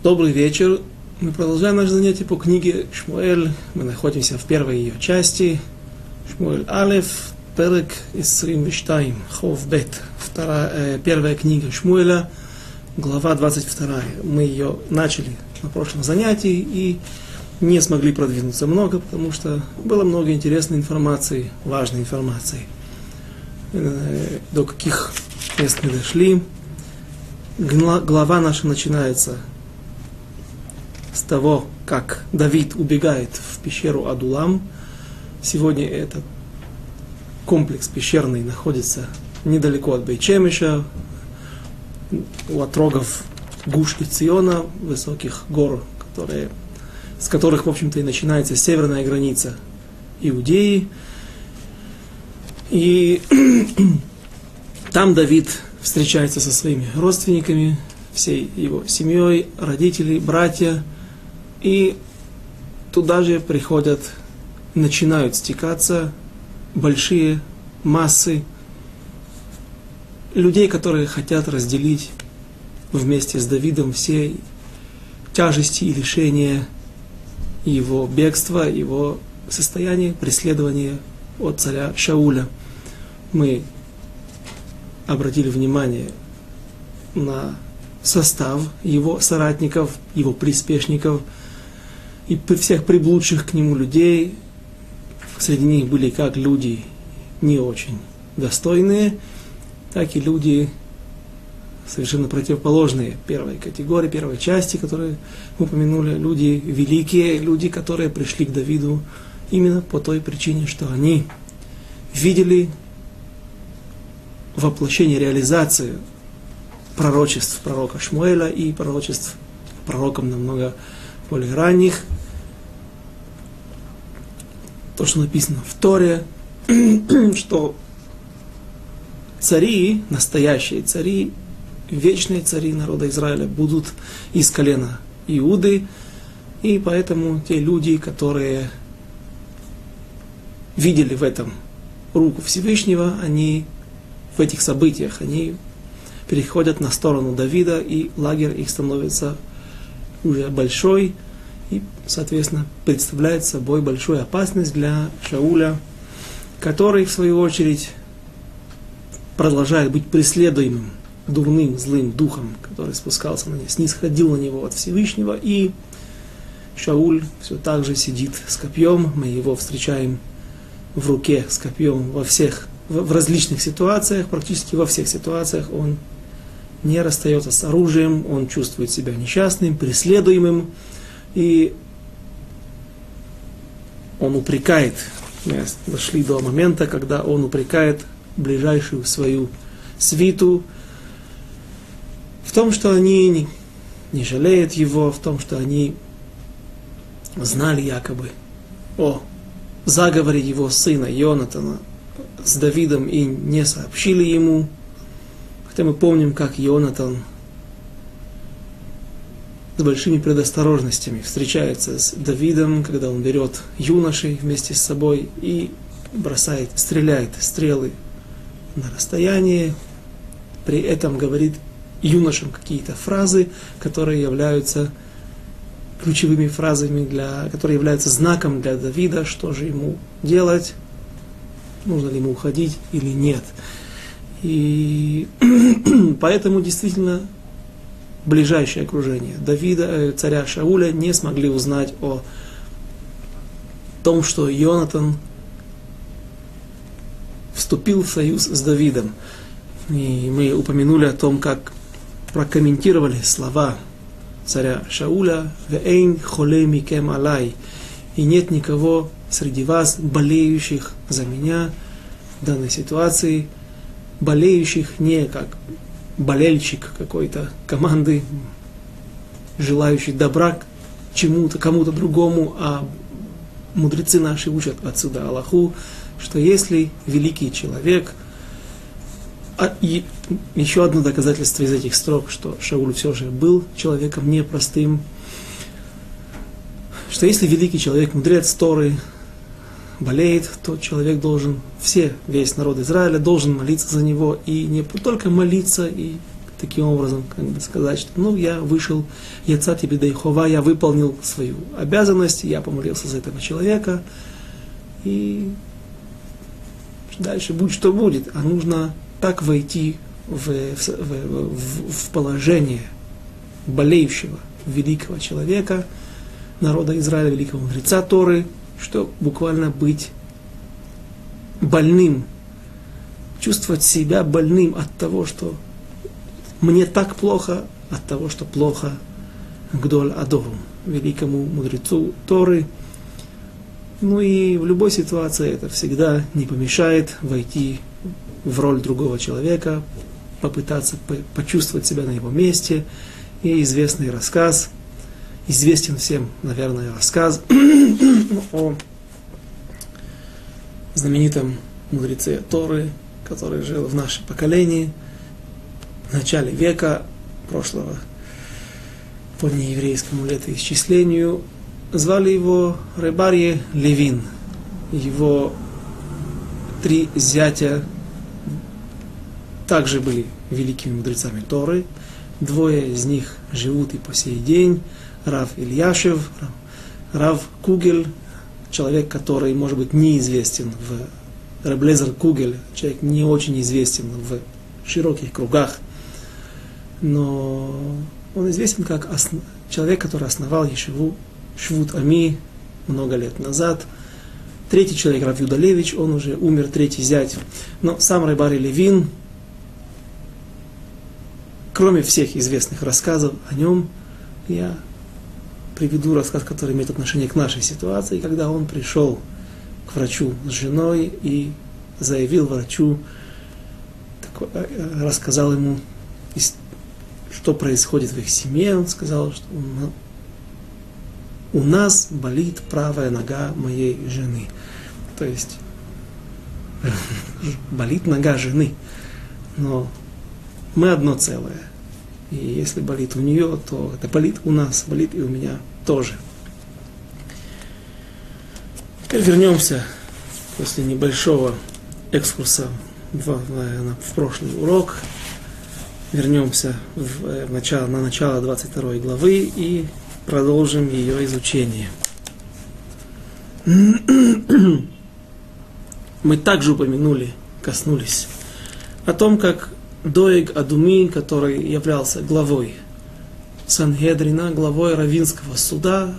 Добрый вечер. Мы продолжаем наше занятие по книге Шмуэль. Мы находимся в первой ее части. Шмуэль Алеф, Перек из Римбештайм, Хов Бет. Вторая, э, первая книга Шмуэля, глава 22. Мы ее начали на прошлом занятии и не смогли продвинуться много, потому что было много интересной информации, важной информации. Э, до каких мест мы дошли. Глава наша начинается с того, как Давид убегает в пещеру Адулам. Сегодня этот комплекс пещерный находится недалеко от Бейчемиша, у отрогов Гуш и Циона, высоких гор, которые, с которых, в общем-то, и начинается северная граница Иудеи. И там Давид встречается со своими родственниками, всей его семьей, родители, братья – и туда же приходят, начинают стекаться большие массы людей, которые хотят разделить вместе с Давидом все тяжести и лишения его бегства, его состояния, преследования от царя Шауля. Мы обратили внимание на состав его соратников, его приспешников – и всех приблудших к нему людей, среди них были как люди не очень достойные, так и люди совершенно противоположные первой категории, первой части, которые мы упомянули, люди великие, люди, которые пришли к Давиду именно по той причине, что они видели воплощение, реализацию пророчеств пророка Шмуэля и пророчеств пророком намного более ранних, то, что написано в Торе, что цари, настоящие цари, вечные цари народа Израиля будут из колена Иуды, и поэтому те люди, которые видели в этом руку Всевышнего, они в этих событиях, они переходят на сторону Давида, и лагерь их становится уже большой, и, соответственно, представляет собой большую опасность для Шауля, который, в свою очередь, продолжает быть преследуемым дурным, злым духом, который спускался на него, снисходил на него от Всевышнего, и Шауль все так же сидит с копьем, мы его встречаем в руке с копьем во всех, в, различных ситуациях, практически во всех ситуациях он не расстается с оружием, он чувствует себя несчастным, преследуемым, и он упрекает, мы дошли до момента, когда он упрекает ближайшую свою свиту в том, что они не, не жалеют его, в том, что они знали якобы о заговоре его сына Йонатана с Давидом и не сообщили ему. Хотя мы помним, как Йонатан с большими предосторожностями встречается с Давидом, когда он берет юношей вместе с собой и бросает, стреляет стрелы на расстояние, при этом говорит юношам какие-то фразы, которые являются ключевыми фразами, для, которые являются знаком для Давида, что же ему делать, нужно ли ему уходить или нет. И поэтому действительно ближайшее окружение Давида, э, царя Шауля, не смогли узнать о том, что Йонатан вступил в союз с Давидом. И мы упомянули о том, как прокомментировали слова царя Шауля «Веэйн холей микем алай» и нет никого среди вас, болеющих за меня в данной ситуации, болеющих не как болельщик какой-то команды, желающий добра чему-то, кому-то другому, а мудрецы наши учат отсюда Аллаху, что если великий человек, а, и еще одно доказательство из этих строк, что Шауль все же был человеком непростым, что если великий человек, мудрец Торы, болеет, то человек должен, все, весь народ Израиля должен молиться за него, и не только молиться, и таким образом, как бы сказать, что ну я вышел, я цати бедайхова, я выполнил свою обязанность, я помолился за этого человека, и дальше будь что будет, а нужно так войти в, в, в, в положение болеющего великого человека, народа Израиля, великого мудреца Торы, что буквально быть больным, чувствовать себя больным от того, что мне так плохо, от того, что плохо Гдоль Адору, великому мудрецу Торы. Ну и в любой ситуации это всегда не помешает войти в роль другого человека, попытаться почувствовать себя на его месте. И известный рассказ, известен всем, наверное, рассказ о знаменитом мудреце Торы, который жил в нашем поколении в начале века прошлого по нееврейскому летоисчислению. Звали его Рыбарье Левин. Его три зятя также были великими мудрецами Торы. Двое из них живут и по сей день. Рав Ильяшев, Рав Кугель, человек, который, может быть, неизвестен в Реблезер Кугель, человек не очень известен в широких кругах, но он известен как основ... человек, который основал Ешиву Швуд Ами много лет назад. Третий человек, Рав Юдалевич, он уже умер, третий зять. Но сам Райбари Левин, кроме всех известных рассказов о нем, я приведу рассказ, который имеет отношение к нашей ситуации, когда он пришел к врачу с женой и заявил врачу, э, рассказал ему, что происходит в их семье. Он сказал, что у нас болит правая нога моей жены. То есть болит нога жены. Но мы одно целое. И если болит у нее, то это болит у нас, болит и у меня тоже. Теперь вернемся после небольшого экскурса в, в, в прошлый урок. Вернемся в, в начало, на начало 22 главы и продолжим ее изучение. Мы также упомянули, коснулись о том, как Доeg Адуми, который являлся главой Сангедрина, главой Равинского суда,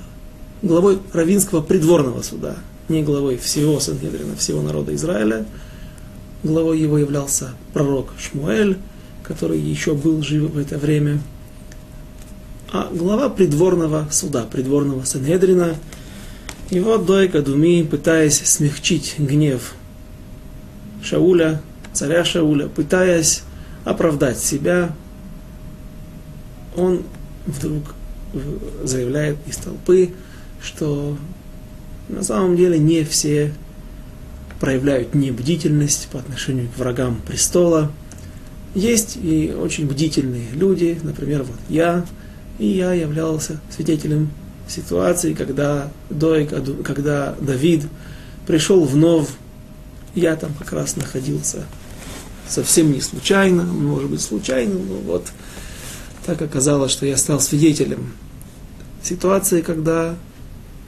главой Равинского придворного суда, не главой всего Сангедрина, всего народа Израиля. Главой его являлся пророк Шмуэль, который еще был жив в это время. А глава придворного суда, придворного Сангедрина, его Доек Адуми, пытаясь смягчить гнев Шауля, царя Шауля, пытаясь оправдать себя, он вдруг заявляет из толпы, что на самом деле не все проявляют небдительность по отношению к врагам престола. Есть и очень бдительные люди, например, вот я, и я являлся свидетелем ситуации, когда, Дойк, когда Давид пришел вновь, я там как раз находился совсем не случайно, может быть случайно, но вот так оказалось, что я стал свидетелем ситуации, когда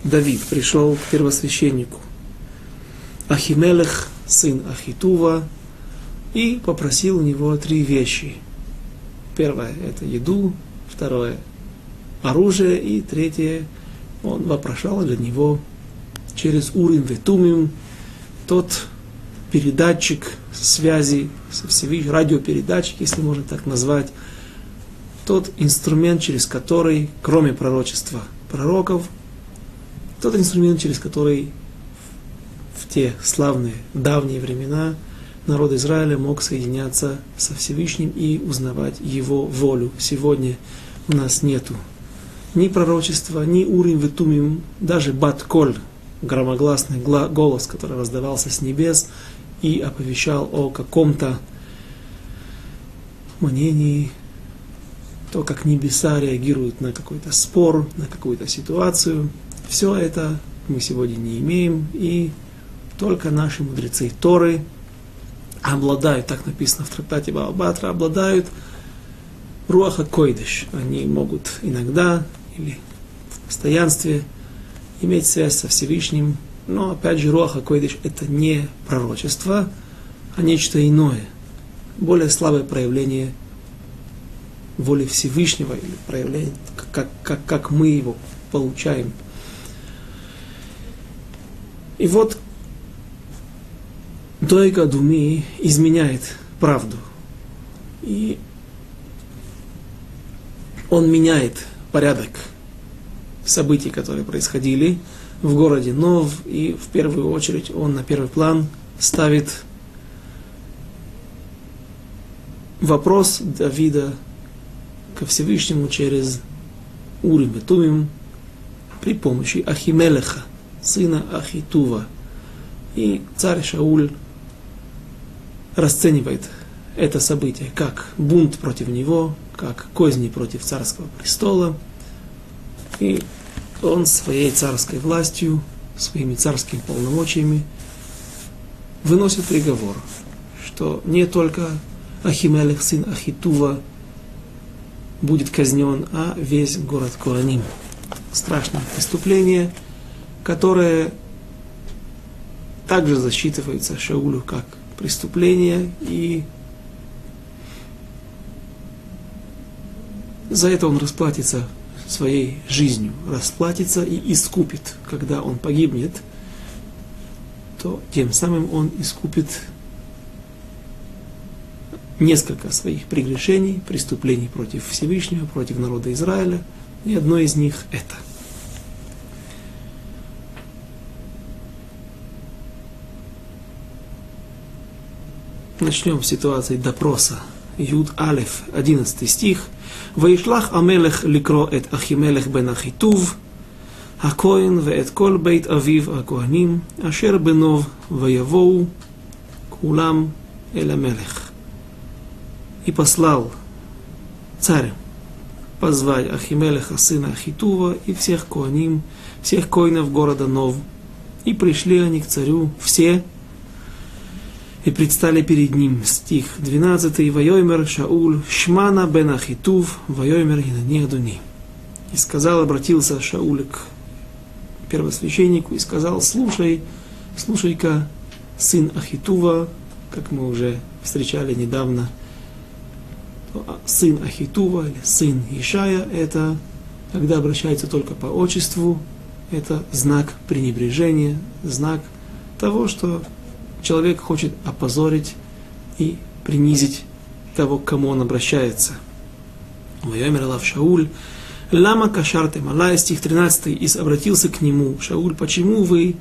Давид пришел к первосвященнику Ахимелех, сын Ахитува, и попросил у него три вещи. Первое – это еду, второе – оружие, и третье – он вопрошал для него через Урим Ветумим тот передатчик связи со Всевышним, радиопередатчик, если можно так назвать, тот инструмент, через который, кроме пророчества пророков, тот инструмент, через который в те славные давние времена народ Израиля мог соединяться со Всевышним и узнавать его волю. Сегодня у нас нету ни пророчества, ни урим ветумим, даже бат-коль, громогласный голос, который раздавался с небес и оповещал о каком-то мнении, то, как небеса реагируют на какой-то спор, на какую-то ситуацию. Все это мы сегодня не имеем, и только наши мудрецы Торы обладают, так написано в трактате Баабатра, обладают Руаха Койдыш. Они могут иногда или в постоянстве иметь связь со Всевышним, но опять же Руаха Койдыш это не пророчество, а нечто иное, более слабое проявление воли Всевышнего или проявление, как, как, как мы его получаем. И вот Дойка Думи изменяет правду. И он меняет порядок событий, которые происходили в городе Нов, и в первую очередь он на первый план ставит вопрос Давида ко Всевышнему через Урим и Тумим при помощи Ахимелеха, сына Ахитува. И царь Шауль расценивает это событие как бунт против него, как козни против царского престола. И он своей царской властью, своими царскими полномочиями выносит приговор, что не только Ахимелех, сын Ахитува, будет казнен, а весь город Кураним. Страшное преступление, которое также засчитывается Шаулю как преступление, и за это он расплатится своей жизнью, расплатится и искупит, когда он погибнет, то тем самым он искупит несколько своих прегрешений, преступлений против Всевышнего, против народа Израиля, и одно из них это. Начнем с ситуации допроса. Юд Алеф, 11 стих. וישלח המלך לקרוא את אחימלך בן אחיטוב, הכהן ואת כל בית אביו הכהנים, אשר בנוב, ויבואו כולם אל המלך. и послал царь позвать Ахимелеха, сына Ахитува, и всех коаним, всех коинов города Нов. И пришли они к царю все, и предстали перед ним. Стих 12. Вайомер Шауль, Шмана бен Ахитув, Вайомер Янани Адуни. И сказал, обратился Шауль к первосвященнику и сказал, слушай, слушай-ка, сын Ахитува, как мы уже встречали недавно – сын Ахитува или сын Ишая, это когда обращается только по отчеству, это знак пренебрежения, знак того, что человек хочет опозорить и принизить того, к кому он обращается. Вайомер Алав Шауль, Лама Кашарте Малай, стих 13, и обратился к нему, Шауль, почему вы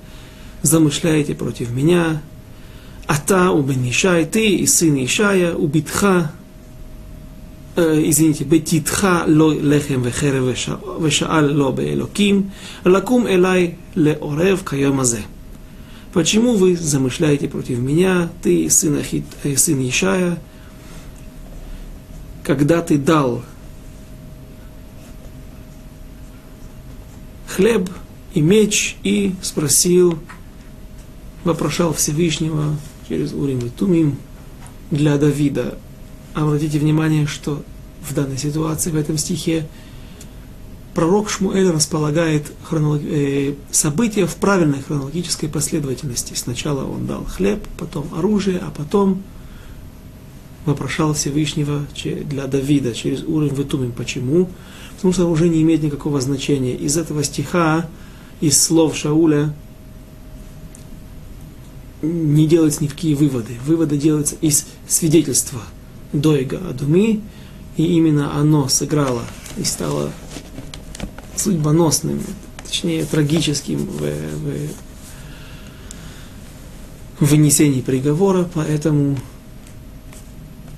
замышляете против меня? Ата убен Ишай, ты и сын Ишая, убитха, извините, «Бетитха ло лехем вехерев вешаал ло беэлоким, лакум элай леорев каемазе». Почему вы замышляете против меня, ты, сын, Ахит, э, сын Ишая, когда ты дал хлеб и меч и спросил, вопрошал Всевышнего через Урим и Тумим для Давида, обратите внимание, что в данной ситуации, в этом стихе, пророк Шмуэль располагает хронолог... э, события в правильной хронологической последовательности. Сначала он дал хлеб, потом оружие, а потом вопрошал Всевышнего для Давида через уровень Витумим. Почему? Потому что оружие не имеет никакого значения. Из этого стиха, из слов Шауля, не делаются никакие выводы. Выводы делаются из свидетельства – Дойга Адуми, и именно оно сыграло и стало судьбоносным, точнее трагическим в, в вынесении приговора, поэтому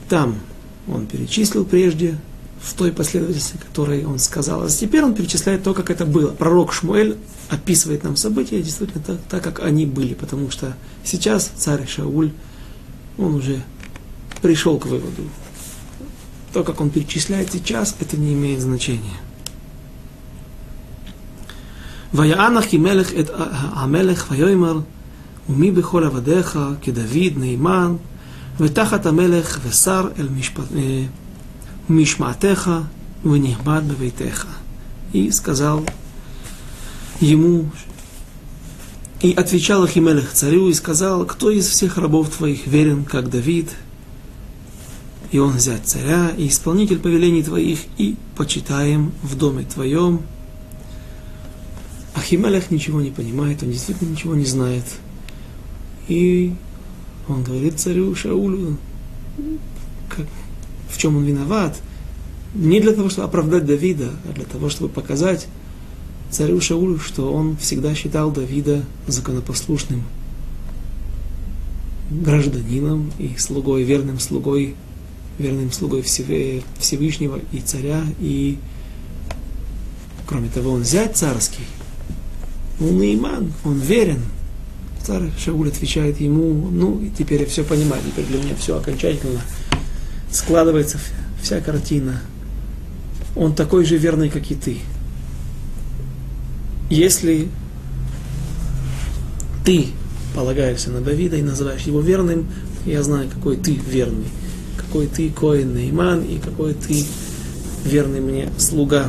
там он перечислил прежде, в той последовательности, которой он сказал. А теперь он перечисляет то, как это было. Пророк Шмуэль описывает нам события действительно так, так, как они были, потому что сейчас царь Шауль, он уже пришел к выводу. То, как он перечисляет сейчас, это не имеет значения. ויענך מלך את המלך ויאמר ומי בכל עבדיך כדוד נאמן ותחת המלך ושר אל משפט... Мишматеха ванихбад бавейтеха. И сказал ему, и отвечал Ахимелех царю и сказал, кто из всех рабов твоих верен, как Давид, и он взять царя, и исполнитель повелений твоих, и почитаем в доме твоем. Ахимелех ничего не понимает, он действительно ничего не знает. И он говорит царю Шаулю, как, в чем он виноват, не для того, чтобы оправдать Давида, а для того, чтобы показать царю Шаулю, что он всегда считал Давида законопослушным гражданином и слугой, верным слугой, верным слугой Всевышнего и царя, и кроме того, он зять царский, он иман, он верен. Царь Шауль отвечает ему, ну, теперь я все понимаю, теперь для меня все окончательно складывается вся картина. Он такой же верный, как и ты. Если ты полагаешься на Давида и называешь его верным, я знаю, какой ты верный, какой ты Коин Нейман и какой ты верный мне слуга.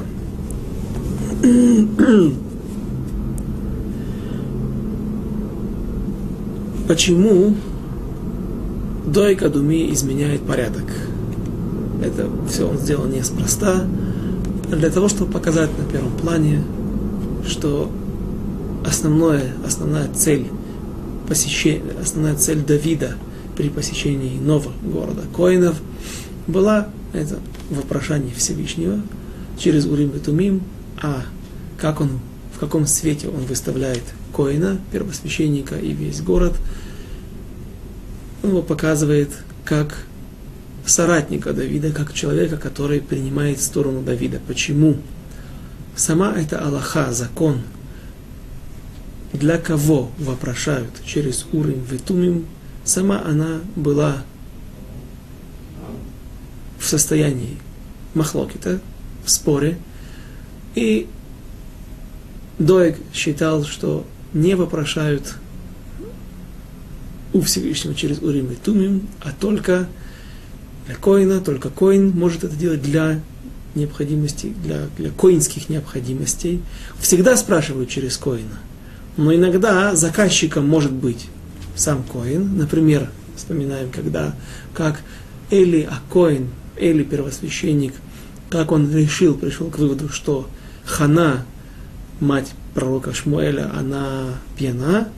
Почему Дойка Думи изменяет порядок? Это все он сделал неспроста, для того, чтобы показать на первом плане, что основное, основная цель посещения, основная цель Давида при посещении нового города Коинов была это вопрошание Всевышнего через Урим и Тумим, а как он, в каком свете он выставляет Коина, первосвященника и весь город, он его показывает как соратника Давида, как человека, который принимает сторону Давида. Почему? Сама эта Аллаха, закон, для кого вопрошают через Урим Ветумим, сама она была в состоянии махлокита, в споре, и Доек считал, что не вопрошают у Всевышнего через Урим и Тумим, а только для коина, только коин может это делать для необходимостей, для, для коинских необходимостей. Всегда спрашивают через коина. Но иногда заказчиком может быть сам коин. Например, вспоминаем, когда, как Эли Акоин, Эли первосвященник, как он решил, пришел к выводу, что Хана, мать пророка Шмуэля, она пьяна,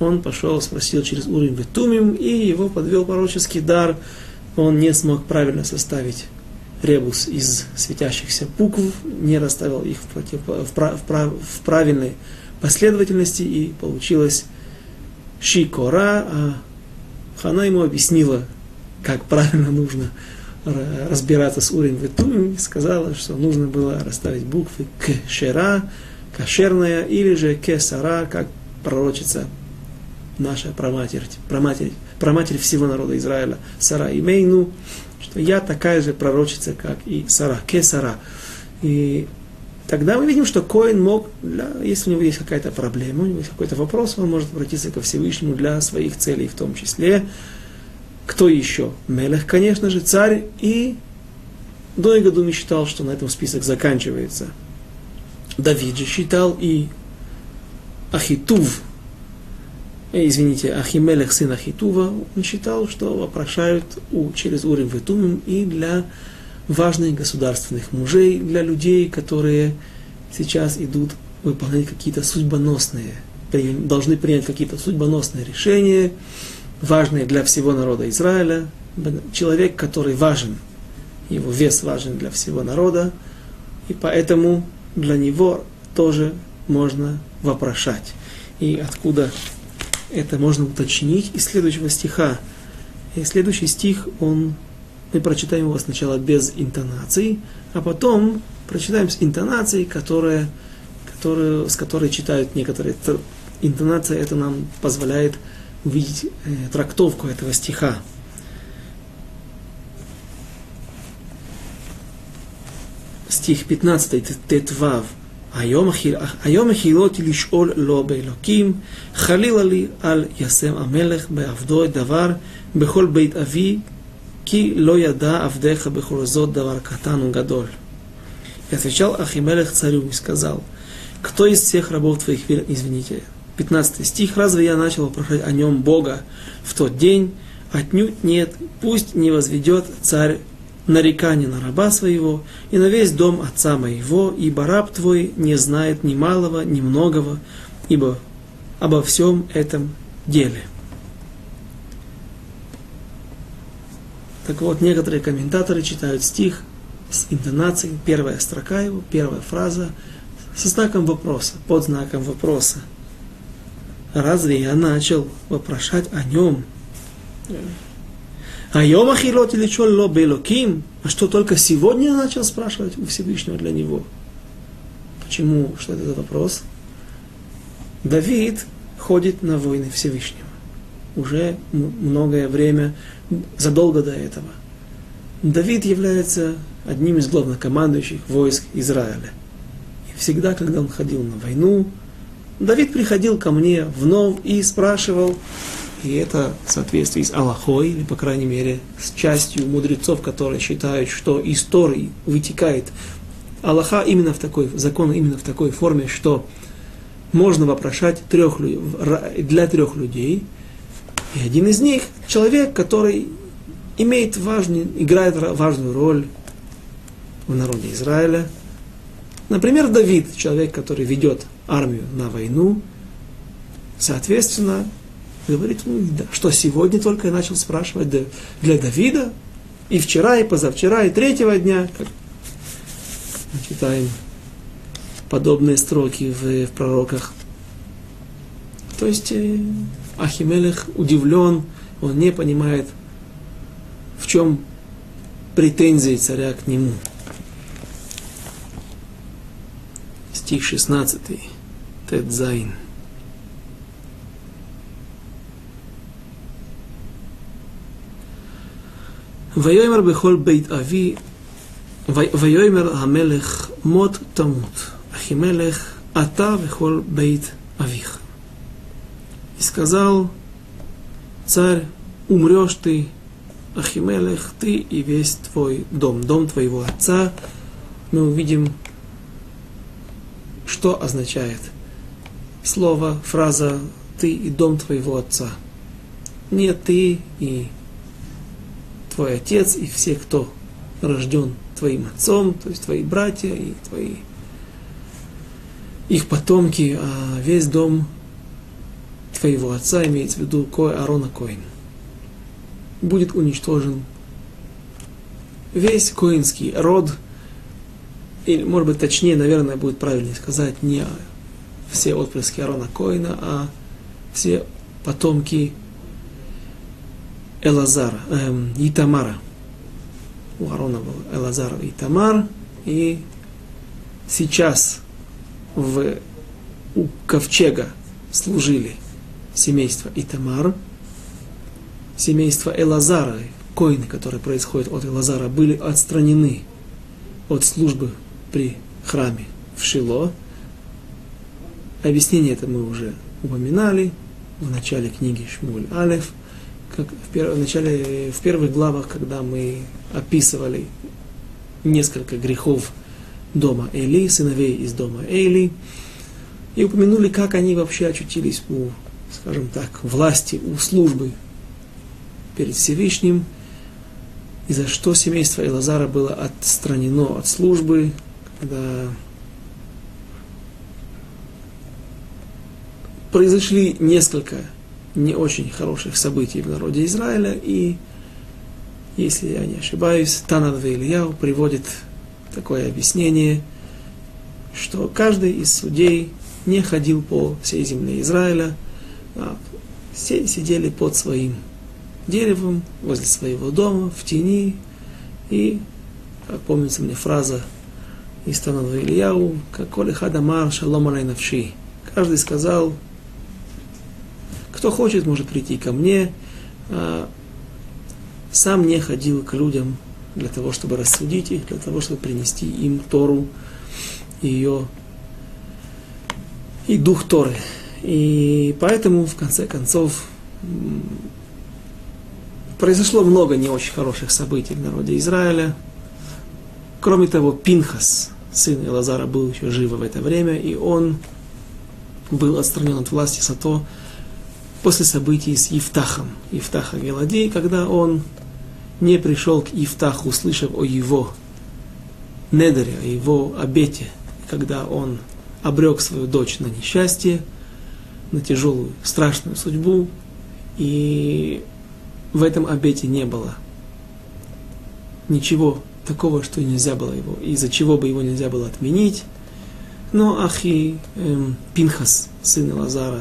он пошел, спросил через Урим Ветумим, и его подвел пророческий дар – он не смог правильно составить ребус из светящихся букв, не расставил их в, против, в, в, в правильной последовательности, и получилось Шикора, а Хана ему объяснила, как правильно нужно разбираться с Урим Ветумим, и сказала, что нужно было расставить буквы Кшера, кошерная, или же Кесара, как пророчица наша праматерь, праматерь праматерь всего народа Израиля, Сара Имейну, что я такая же пророчица, как и Сара, Кесара. И тогда мы видим, что Коин мог, для, если у него есть какая-то проблема, у него есть какой-то вопрос, он может обратиться ко Всевышнему для своих целей в том числе. Кто еще? Мелех, конечно же, царь. И Дойгадуми считал, что на этом список заканчивается. Давид же считал и Ахитув, Э, извините, Ахимелех, сын Ахитува, он считал, что вопрошают у, через Урим Ветумим и для важных государственных мужей, для людей, которые сейчас идут выполнять какие-то судьбоносные, должны принять какие-то судьбоносные решения, важные для всего народа Израиля. Человек, который важен, его вес важен для всего народа, и поэтому для него тоже можно вопрошать. И откуда это можно уточнить из следующего стиха. И следующий стих, он, мы прочитаем его сначала без интонаций, а потом прочитаем с интонацией, которая, которую, с которой читают некоторые. Интонация это нам позволяет увидеть э, трактовку этого стиха. Стих 15, Тетвав. היום החילותי לשאול לא באלוקים, חלילה לי על ישם המלך בעבדו את דבר בכל בית אבי ки ло яда авдеха бехурзот давар катану гадоль. И отвечал Ахимелех царю и сказал, кто из всех рабов твоих, извините, 15 стих, разве я начал вопрошать о нем Бога в тот день? Отнюдь нет, пусть не возведет царь нарекание на раба своего и на весь дом отца моего, ибо раб твой не знает ни малого, ни многого, ибо обо всем этом деле. Так вот, некоторые комментаторы читают стих с интонацией, первая строка его, первая фраза, со знаком вопроса, под знаком вопроса. Разве я начал вопрошать о нем? А Хилот или Чолло Белоким? А что только сегодня я начал спрашивать у Всевышнего для него? Почему? Что это за вопрос? Давид ходит на войны Всевышнего. Уже многое время, задолго до этого. Давид является одним из главнокомандующих войск Израиля. И всегда, когда он ходил на войну, Давид приходил ко мне вновь и спрашивал, и это в соответствии с Аллахой, или, по крайней мере, с частью мудрецов, которые считают, что истории вытекает Аллаха именно в такой, закон именно в такой форме, что можно вопрошать трех, для трех людей. И один из них человек, который имеет важный, играет важную роль в народе Израиля. Например, Давид, человек, который ведет армию на войну. Соответственно, говорит, ну, да, что сегодня только я начал спрашивать для Давида, и вчера, и позавчера, и третьего дня, как мы читаем подобные строки в, в пророках. То есть э, Ахимелех удивлен, он не понимает, в чем претензии царя к нему. Стих 16. Тедзайн. ויאמר בכל בית אבי, ויאמר המלך מות תמות, אחימלך אתה וכל бейт авих. И сказал царь, умрешь ты, Ахимелех, ты и весь твой дом, дом твоего отца. Мы увидим, что означает слово, фраза «ты и дом твоего отца». Не ты и твой отец и все, кто рожден твоим отцом, то есть твои братья и твои их потомки, а весь дом твоего отца, имеется в виду Кой, Арона Коин, будет уничтожен. Весь коинский род, или, может быть, точнее, наверное, будет правильнее сказать, не все отпрыски Арона Коина, а все потомки Элазара, эм, Итамара. У Арона был Элазар и Тамар. И сейчас в, у ковчега служили семейство Итамар, семейство Элазара, коины, которые происходят от Элазара, были отстранены от службы при храме в Шило. Объяснение это мы уже упоминали в начале книги Шмуль Алеф – как в, перв, в начале, в первых главах, когда мы описывали несколько грехов дома Эли, сыновей из дома Эли, и упомянули, как они вообще очутились у, скажем так, власти, у службы перед Всевышним, и за что семейство Элазара было отстранено от службы, когда произошли несколько не очень хороших событий в народе Израиля, и, если я не ошибаюсь, Танад Ильяу приводит такое объяснение, что каждый из судей не ходил по всей земле Израиля, все сидели под своим деревом, возле своего дома, в тени, и, как помнится мне фраза из Танада Ильяу, как Коли Хадамар Шалом Навши. Каждый сказал, кто хочет, может прийти ко мне. А, сам не ходил к людям для того, чтобы рассудить их, для того, чтобы принести им Тору, ее и дух Торы. И поэтому, в конце концов, произошло много не очень хороших событий в народе Израиля. Кроме того, Пинхас, сын Элазара, был еще жив в это время, и он был отстранен от власти Сато после событий с Евтахом, Евтаха Гелади, когда он не пришел к Евтаху, услышав о его недере, о его обете, когда он обрек свою дочь на несчастье, на тяжелую, страшную судьбу, и в этом обете не было ничего такого, что нельзя было его, из-за чего бы его нельзя было отменить. Но Ахи эм, Пинхас, сын Лазара,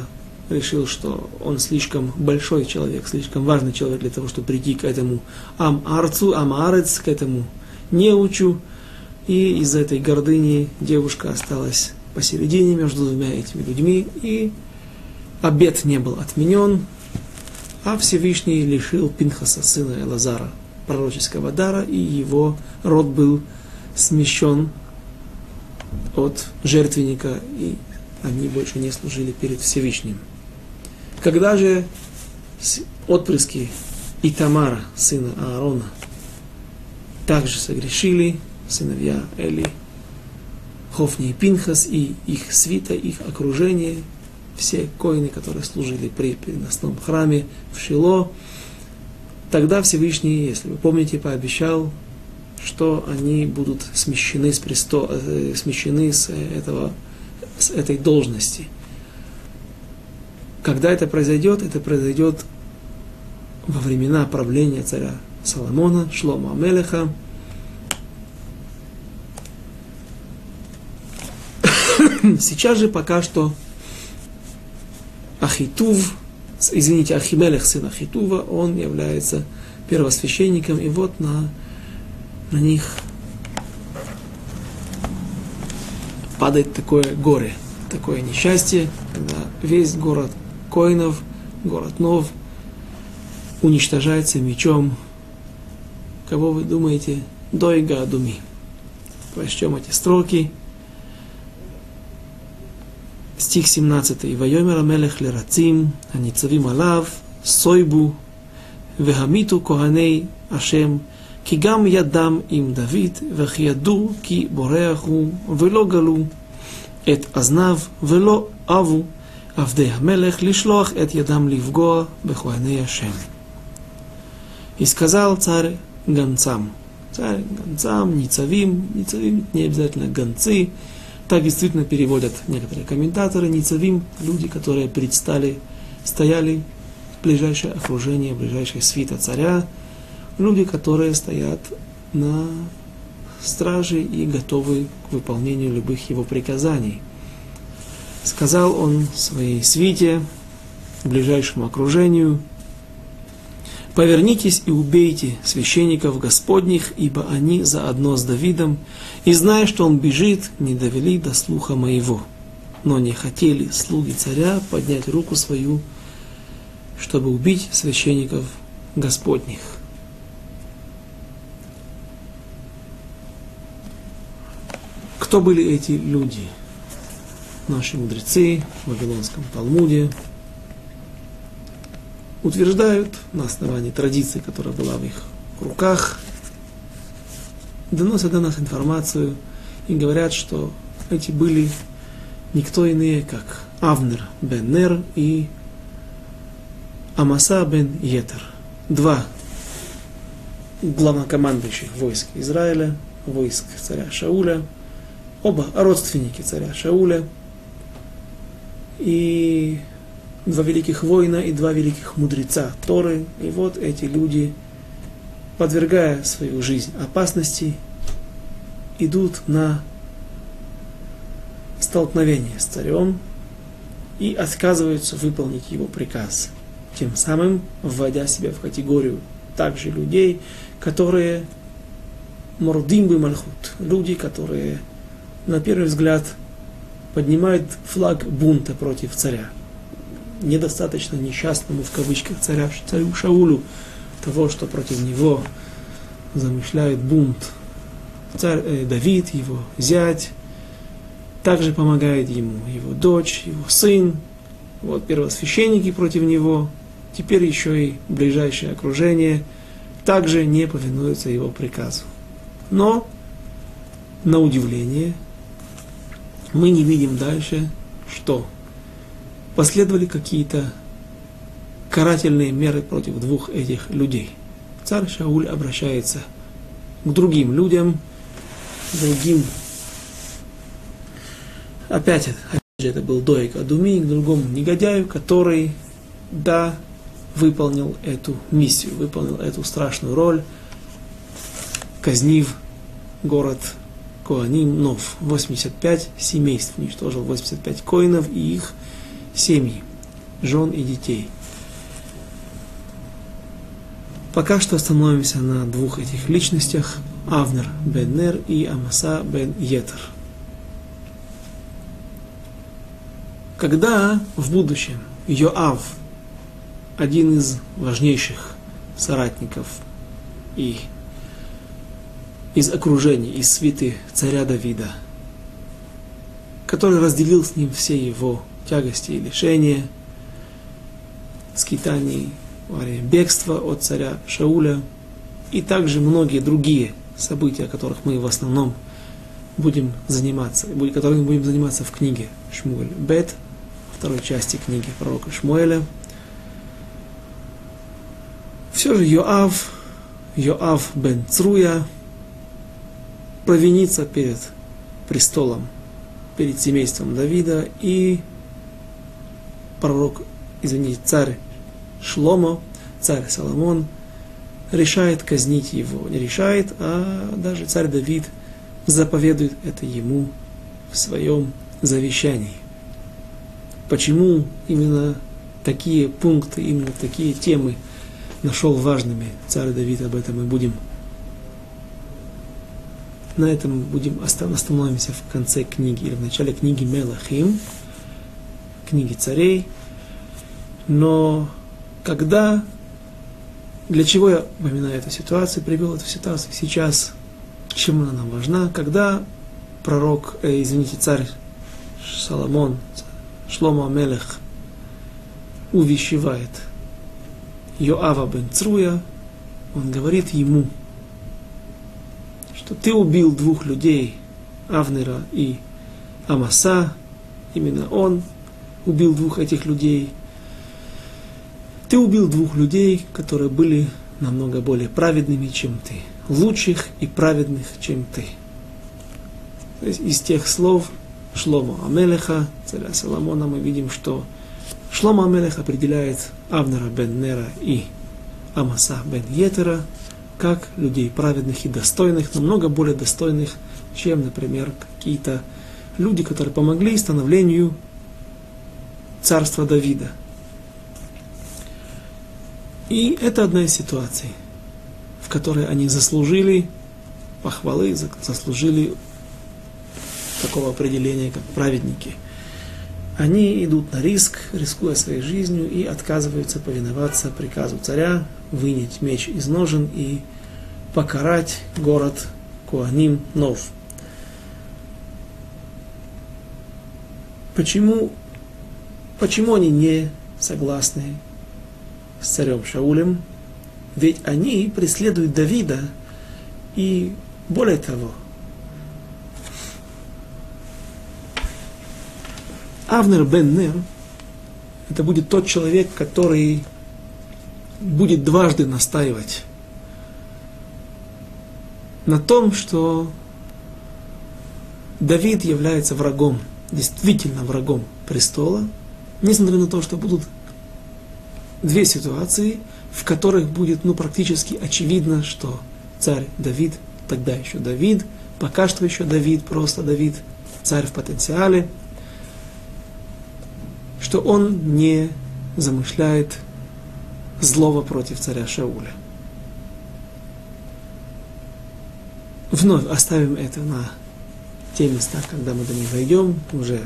решил, что он слишком большой человек, слишком важный человек для того, чтобы прийти к этому Ам-Арцу, Ам-Арец, к этому неучу. И из-за этой гордыни девушка осталась посередине между двумя этими людьми, и обед не был отменен, а Всевышний лишил Пинхаса, сына Элазара, пророческого дара, и его род был смещен от жертвенника, и они больше не служили перед Всевышним. Когда же отпрыски Итамара, сына Аарона, также согрешили, сыновья Эли, Хофни и Пинхас, и их свита, их окружение, все коины, которые служили при переносном храме в Шило, тогда Всевышний, если вы помните, пообещал, что они будут смещены с, престо... Э, смещены с, этого, с этой должности. Когда это произойдет? Это произойдет во времена правления царя Соломона, Шлома Амелеха. Сейчас же пока что Ахитув, извините, Ахимелех, сын Ахитува, он является первосвященником, и вот на, на них падает такое горе, такое несчастье, когда весь город Коинов, город Нов, уничтожается мечом. Кого вы думаете? Дойга Думи. Прочтем эти строки стих 17. ויאמר המלך לרצים הניצבים עליו, סויבו והמיתו כהני השם, כי גם ידם עם דוד, וכי ידעו כי בורח הוא, ולא גלו את אזניו, ולא אבו עבדי המלך לשלוח את ידם לפגוע בכהני השם. И сказал царь гонцам, царь гонцам, ницавим, ницавим не обязательно гонцы, так действительно переводят некоторые комментаторы. Ницавим – люди, которые предстали, стояли в ближайшее окружение, ближайшее свита царя. Люди, которые стоят на страже и готовы к выполнению любых его приказаний. Сказал он своей свите, ближайшему окружению – Повернитесь и убейте священников Господних, ибо они заодно с Давидом, и зная, что он бежит, не довели до слуха моего. Но не хотели слуги царя поднять руку свою, чтобы убить священников Господних. Кто были эти люди? Наши мудрецы в Вавилонском Талмуде, утверждают на основании традиции, которая была в их руках, доносят до нас информацию и говорят, что эти были никто иные, как Авнер бен Нер и Амаса бен Йетер. Два главнокомандующих войск Израиля, войск царя Шауля, оба родственники царя Шауля. И два великих воина и два великих мудреца Торы. И вот эти люди, подвергая свою жизнь опасности, идут на столкновение с царем и отказываются выполнить его приказ, тем самым вводя себя в категорию также людей, которые мордим бы мальхут, люди, которые на первый взгляд поднимают флаг бунта против царя недостаточно несчастному, в кавычках, царя, царю Шаулю, того, что против него замышляет бунт. Царь э, Давид, его зять, также помогает ему его дочь, его сын, вот первосвященники против него, теперь еще и ближайшее окружение также не повинуется его приказу. Но, на удивление, мы не видим дальше, что последовали какие-то карательные меры против двух этих людей. Царь Шауль обращается к другим людям, другим. Опять, опять же, это был Доик Адуми, к другому негодяю, который, да, выполнил эту миссию, выполнил эту страшную роль, казнив город Коаним Нов. 85 семейств уничтожил, 85 коинов и их семьи, жен и детей. Пока что остановимся на двух этих личностях, Авнер бен Нер и Амаса бен Йетер. Когда в будущем Йоав, один из важнейших соратников и из окружения, из свиты царя Давида, который разделил с ним все его тягости и лишения, скитаний, бегства от царя Шауля и также многие другие события, о которых мы в основном будем заниматься, которыми будем заниматься в книге Шмуэль Бет, второй части книги пророка Шмуэля. Все же Йоав, Йоав бен Цруя, провиниться перед престолом, перед семейством Давида, и пророк, извините, царь Шломо, царь Соломон, решает казнить его. Не решает, а даже царь Давид заповедует это ему в своем завещании. Почему именно такие пункты, именно такие темы нашел важными царь Давид, об этом мы будем на этом будем остановимся в конце книги, или в начале книги Мелахим, книги царей. Но когда, для чего я упоминаю эту ситуацию, привел эту ситуацию сейчас, чем она нам важна, когда пророк, э, извините, царь Соломон, Шлома Амелех, увещевает Йоава бен Цруя, он говорит ему – что ты убил двух людей, Авнера и Амаса, именно он убил двух этих людей. Ты убил двух людей, которые были намного более праведными, чем ты, лучших и праведных, чем ты. То есть из тех слов Шлома Амелеха, царя Соломона, мы видим, что Шлома Амелех определяет Авнера бен Нера и Амаса бен Етера – как людей праведных и достойных, намного более достойных, чем, например, какие-то люди, которые помогли становлению царства Давида. И это одна из ситуаций, в которой они заслужили похвалы, заслужили такого определения, как праведники. Они идут на риск, рискуя своей жизнью, и отказываются повиноваться приказу царя, вынять меч из ножен и покарать город Куаним Нов. Почему, почему они не согласны с царем Шаулем? Ведь они преследуют Давида, и более того, Авнер бен Нер, это будет тот человек, который будет дважды настаивать на том, что Давид является врагом, действительно врагом престола, несмотря на то, что будут две ситуации, в которых будет ну, практически очевидно, что царь Давид, тогда еще Давид, пока что еще Давид, просто Давид, царь в потенциале, что он не замышляет злого против царя Шауля. Вновь оставим это на те места, когда мы до них дойдем, уже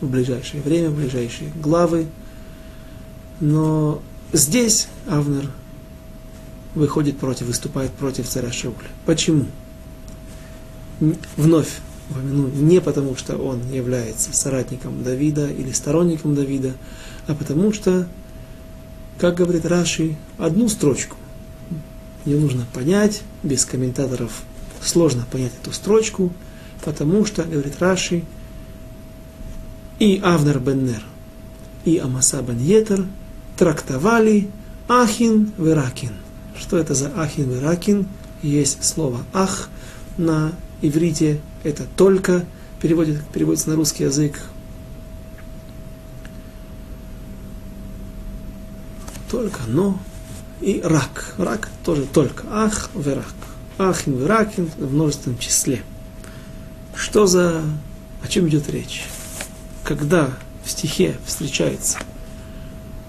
в ближайшее время, в ближайшие главы. Но здесь Авнер выходит против, выступает против царя Шауля. Почему? Вновь упомяну, не потому, что он является соратником Давида или сторонником Давида, а потому что как говорит Раши, одну строчку. Ее нужно понять, без комментаторов сложно понять эту строчку, потому что, говорит Раши, и Авнер Беннер, и Амаса Бен Йетер трактовали Ахин Веракин. Что это за Ахин Веракин? Есть слово Ах на иврите, это только, переводит, переводится на русский язык. Только, но и рак. Рак тоже только. Ах, верак. Ахин, веракин в множественном числе. Что за... О чем идет речь? Когда в стихе встречается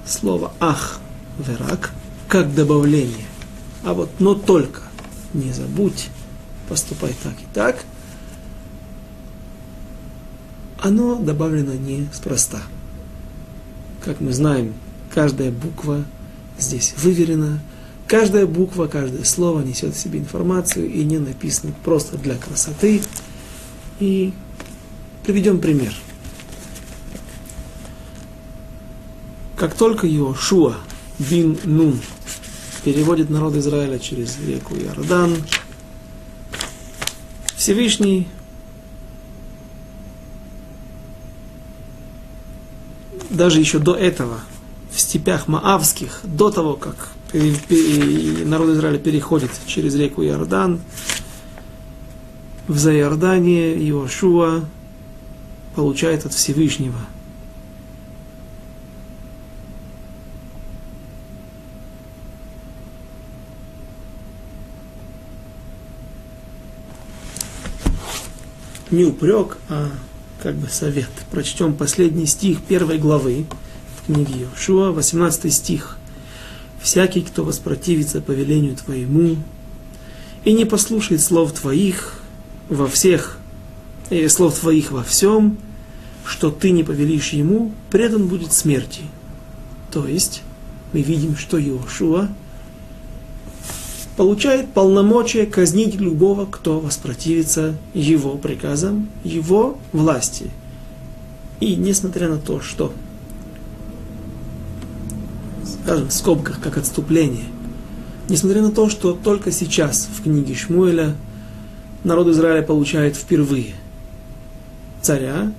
слово ах, верак, как добавление, а вот но только не забудь, поступай так и так, оно добавлено неспроста. Как мы знаем, каждая буква здесь выверена, каждая буква, каждое слово несет в себе информацию и не написано просто для красоты. И приведем пример. Как только Иошуа бин Нун переводит народ Израиля через реку Иордан, Всевышний даже еще до этого в степях Маавских, до того, как народ Израиля переходит через реку Иордан, в Заиордане Иошуа получает от Всевышнего – не упрек, а как бы совет. Прочтем последний стих первой главы в книге Йошуа, 18 стих. «Всякий, кто воспротивится повелению Твоему и не послушает слов Твоих во всех, или слов Твоих во всем, что Ты не повелишь ему, предан будет смерти». То есть, мы видим, что Иошуа получает полномочия казнить любого, кто воспротивится его приказам, его власти. И несмотря на то, что, скажем, в скобках, как отступление, несмотря на то, что только сейчас в книге Шмуэля народ Израиля получает впервые царя,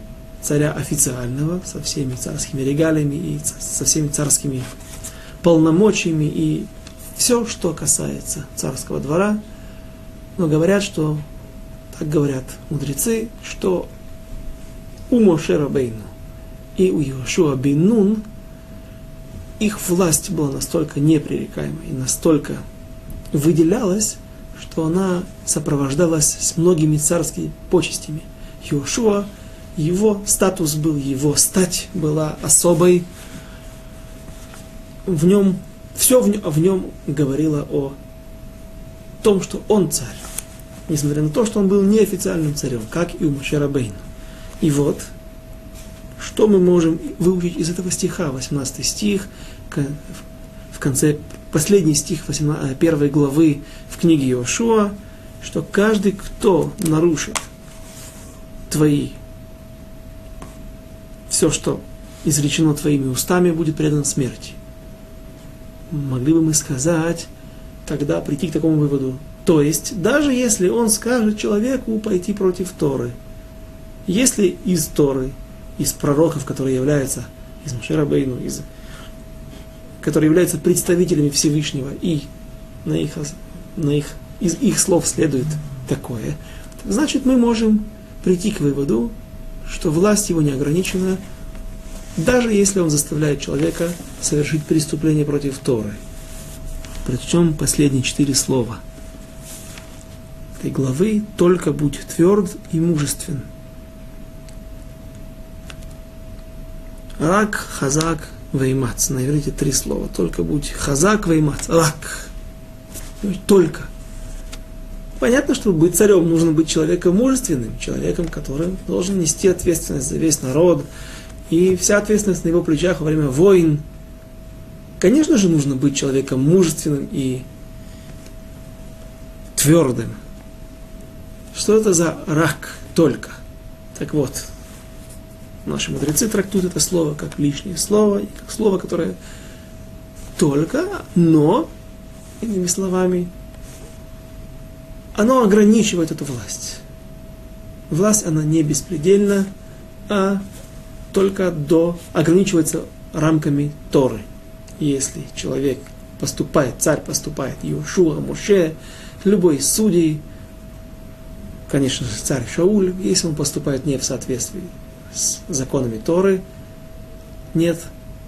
царя официального, со всеми царскими регалиями и со всеми царскими полномочиями и все, что касается царского двора, но говорят, что, так говорят мудрецы, что у Моше Рабейну и у Иошуа бин Нун их власть была настолько непререкаема и настолько выделялась, что она сопровождалась с многими царскими почестями. Иошуа, его статус был, его стать была особой. В нем все в нем, говорило о том, что он царь, несмотря на то, что он был неофициальным царем, как и у Мушерабейна. И вот, что мы можем выучить из этого стиха, 18 стих, в конце, последний стих 18, первой главы в книге Иошуа, что каждый, кто нарушит твои, все, что изречено твоими устами, будет предан смерти могли бы мы сказать, тогда прийти к такому выводу. То есть, даже если он скажет человеку пойти против Торы, если из Торы, из пророков, которые являются, из Мушерабейну, из, которые являются представителями Всевышнего, и на их, на их, из их слов следует такое, значит мы можем прийти к выводу, что власть его не ограничена даже если он заставляет человека совершить преступление против Торы. Причем последние четыре слова этой главы «Только будь тверд и мужествен». Рак, хазак, веймац. На иврите три слова. Только будь хазак, веймац. Рак. Только. Понятно, что быть царем нужно быть человеком мужественным, человеком, который должен нести ответственность за весь народ, и вся ответственность на его плечах во время войн. Конечно же, нужно быть человеком мужественным и твердым. Что это за рак только? Так вот, наши мудрецы трактуют это слово как лишнее слово, как слово, которое только, но, иными словами, оно ограничивает эту власть. Власть, она не беспредельна, а только до, ограничивается рамками Торы. Если человек поступает, царь поступает, Иошуа, Моше, любой судей, конечно же, царь Шауль, если он поступает не в соответствии с законами Торы, нет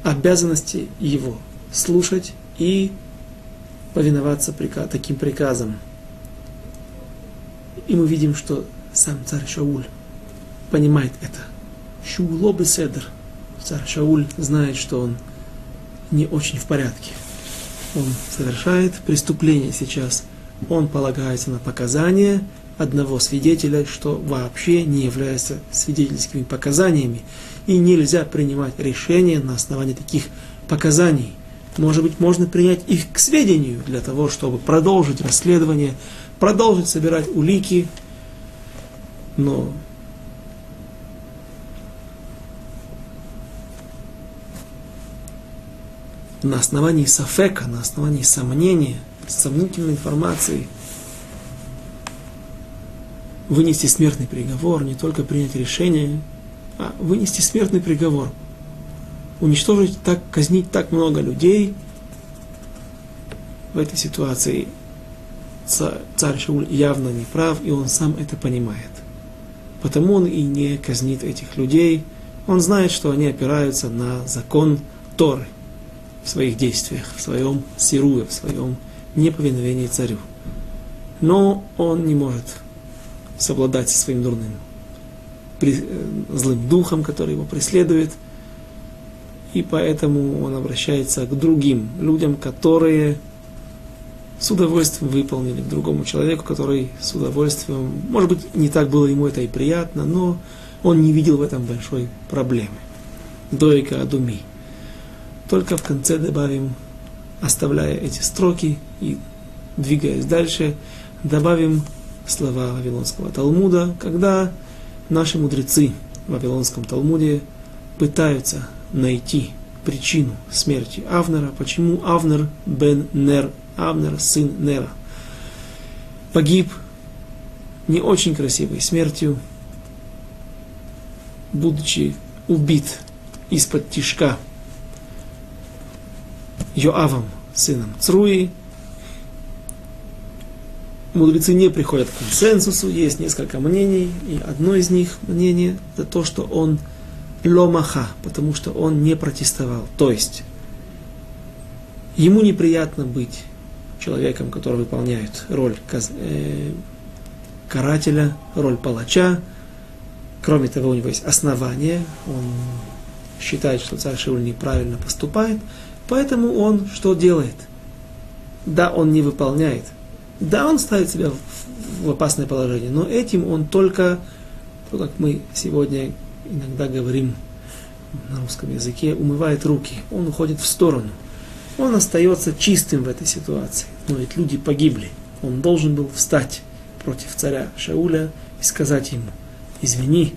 обязанности его слушать и повиноваться таким приказам. И мы видим, что сам царь Шауль понимает это. Шауло беседр. Царь Шауль знает, что он не очень в порядке. Он совершает преступление сейчас. Он полагается на показания одного свидетеля, что вообще не является свидетельскими показаниями. И нельзя принимать решения на основании таких показаний. Может быть, можно принять их к сведению для того, чтобы продолжить расследование, продолжить собирать улики, но на основании сафека, на основании сомнения, сомнительной информации вынести смертный приговор, не только принять решение, а вынести смертный приговор, уничтожить так, казнить так много людей в этой ситуации царь Шауль явно не прав, и он сам это понимает. Потому он и не казнит этих людей. Он знает, что они опираются на закон Торы в своих действиях, в своем сируе, в своем неповиновении царю. Но он не может совладать со своим дурным э, злым духом, который его преследует. И поэтому он обращается к другим людям, которые с удовольствием выполнили к другому человеку, который с удовольствием, может быть, не так было ему это и приятно, но он не видел в этом большой проблемы. Дойка Адуми. Только в конце добавим, оставляя эти строки и двигаясь дальше, добавим слова Вавилонского Талмуда, когда наши мудрецы в Вавилонском Талмуде пытаются найти причину смерти Авнера, почему Авнер бен Нер Авнер, сын Нера. Погиб не очень красивой смертью, будучи убит из-под тишка Йоавом, сыном Цруи. Мудрецы не приходят к консенсусу, есть несколько мнений, и одно из них мнение это то, что он ломаха, потому что он не протестовал. То есть, ему неприятно быть человеком, который выполняет роль э, карателя, роль палача. Кроме того, у него есть основания, он считает, что царь Шиуль неправильно поступает, поэтому он что делает? Да, он не выполняет. Да, он ставит себя в, опасное положение, но этим он только, то, как мы сегодня иногда говорим на русском языке, умывает руки, он уходит в сторону – он остается чистым в этой ситуации. Но ведь люди погибли. Он должен был встать против царя Шауля и сказать ему, извини.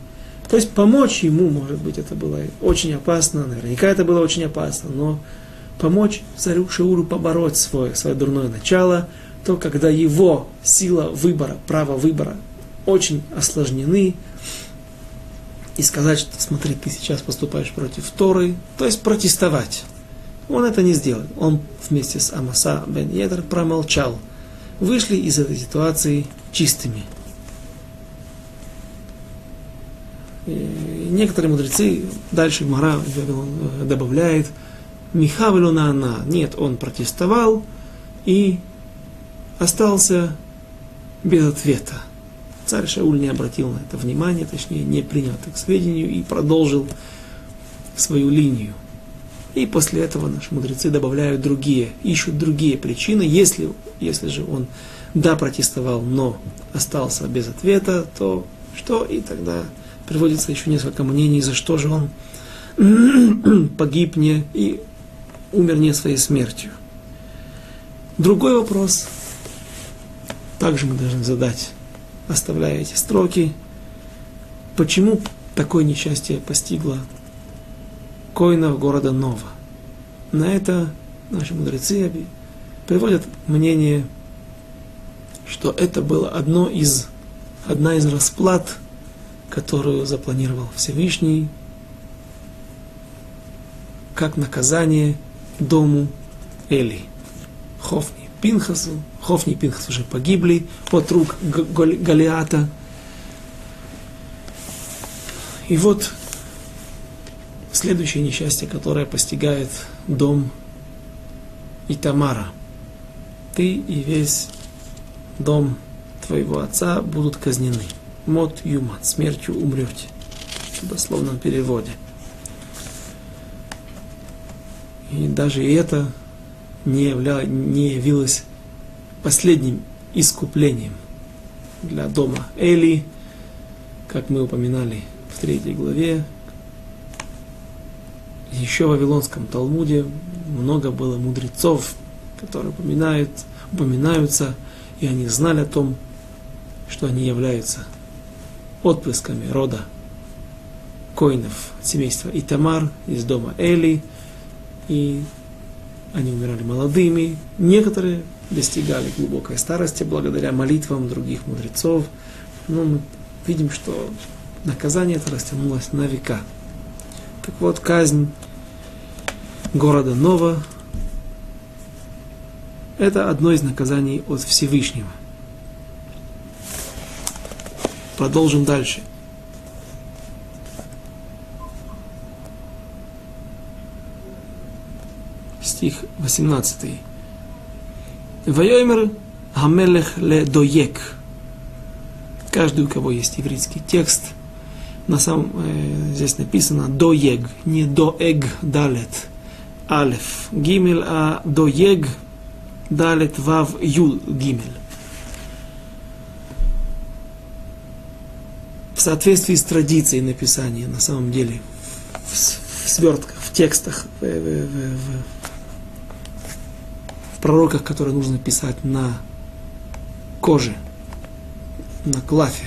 То есть помочь ему, может быть, это было очень опасно, наверняка это было очень опасно, но помочь царю Шаулю побороть свое, свое дурное начало, то когда его сила выбора, право выбора очень осложнены, и сказать, что смотри, ты сейчас поступаешь против Торы, то есть протестовать. Он это не сделал. Он вместе с Амаса бен Едр промолчал. Вышли из этой ситуации чистыми. И некоторые мудрецы, дальше Мара добавляет, Михавелуна она. Нет, он протестовал и остался без ответа. Царь Шауль не обратил на это внимания, точнее, не принял это к сведению и продолжил свою линию. И после этого наши мудрецы добавляют другие, ищут другие причины. Если, если же он да протестовал, но остался без ответа, то что? И тогда приводится еще несколько мнений, за что же он погиб не и умер не своей смертью. Другой вопрос, также мы должны задать, оставляя эти строки, почему такое несчастье постигло коинов города Нова. На это наши мудрецы приводят мнение, что это было одно из, одна из расплат, которую запланировал Всевышний, как наказание дому Эли. Хофни Пинхасу, Хофни и Пинхас уже погибли от рук Голиата. И вот следующее несчастье, которое постигает дом Итамара. Ты и весь дом твоего отца будут казнены. Мот юмат, смертью умрете. В дословном переводе. И даже это не, явля, не явилось последним искуплением для дома Эли, как мы упоминали в третьей главе. Еще в Вавилонском Талмуде много было мудрецов, которые упоминают, упоминаются, и они знали о том, что они являются отпрысками рода коинов семейства Итамар из дома Эли, и они умирали молодыми. Некоторые достигали глубокой старости благодаря молитвам других мудрецов. Но мы видим, что наказание это растянулось на века. Так вот, казнь города Нова – это одно из наказаний от Всевышнего. Продолжим дальше – стих 18. Вайомер Хамелех ле доек. Каждый, у кого есть еврейский текст, на самом э, здесь написано доег, не доэг далет, алеф, гимель, а доег далет вав юл гимель. В соответствии с традицией написания, на самом деле, в, в свертках, в текстах, в, в, в, пророках, которые нужно писать на коже, на клафе,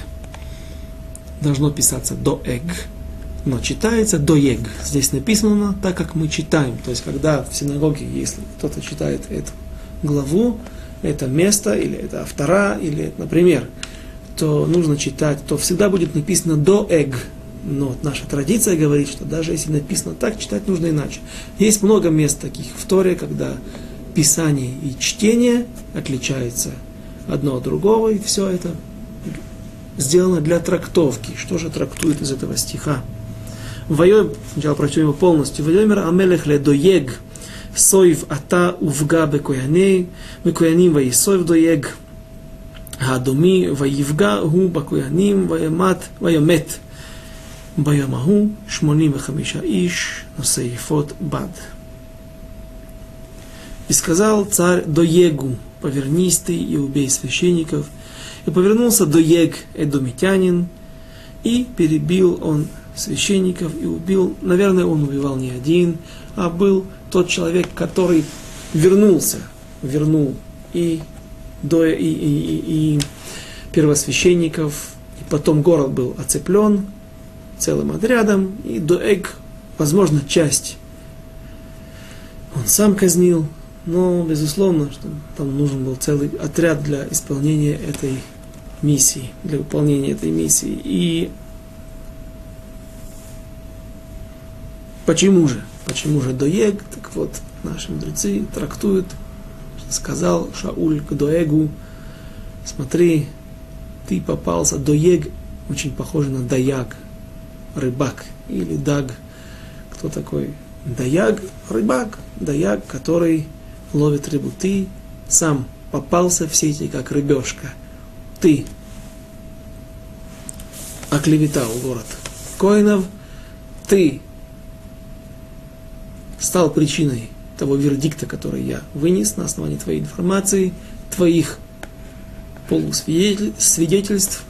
должно писаться до эг, но читается до ег. Здесь написано так, как мы читаем. То есть, когда в синагоге, если кто-то читает эту главу, это место, или это автора, или, например, то нужно читать, то всегда будет написано до эг. Но вот наша традиция говорит, что даже если написано так, читать нужно иначе. Есть много мест таких в Торе, когда писание и чтение отличается одно от другого, и все это сделано для трактовки. Что же трактует из этого стиха? Вайом, сначала прочтем его полностью. Вайомер амелех ле доег соев ата увга бекояней, бекояним ваисоев доег, האדומי ויפגע הוא בכהנים וימת, וימת ביום ההוא שמונים וחמישה איש נושאי יפות בד. И сказал царь Доегу, повернись ты и убей священников. И повернулся Доег, эдомитянин, и перебил он священников и убил, наверное, он убивал не один, а был тот человек, который вернулся, вернул и, до, и, и, и, и первосвященников, и потом город был оцеплен целым отрядом, и Доэг, возможно, часть он сам казнил, но, безусловно, что там нужен был целый отряд для исполнения этой миссии, для выполнения этой миссии. И почему же? Почему же Доег? Так вот, наши мудрецы трактуют, сказал Шауль к Доегу, смотри, ты попался, Доег очень похоже на Даяг, рыбак, или Даг, кто такой? Даяг, рыбак, Даяг, который ловит рыбу. Ты сам попался в сети, как рыбешка. Ты оклеветал город Коинов. Ты стал причиной того вердикта, который я вынес на основании твоей информации, твоих полусвидетельств,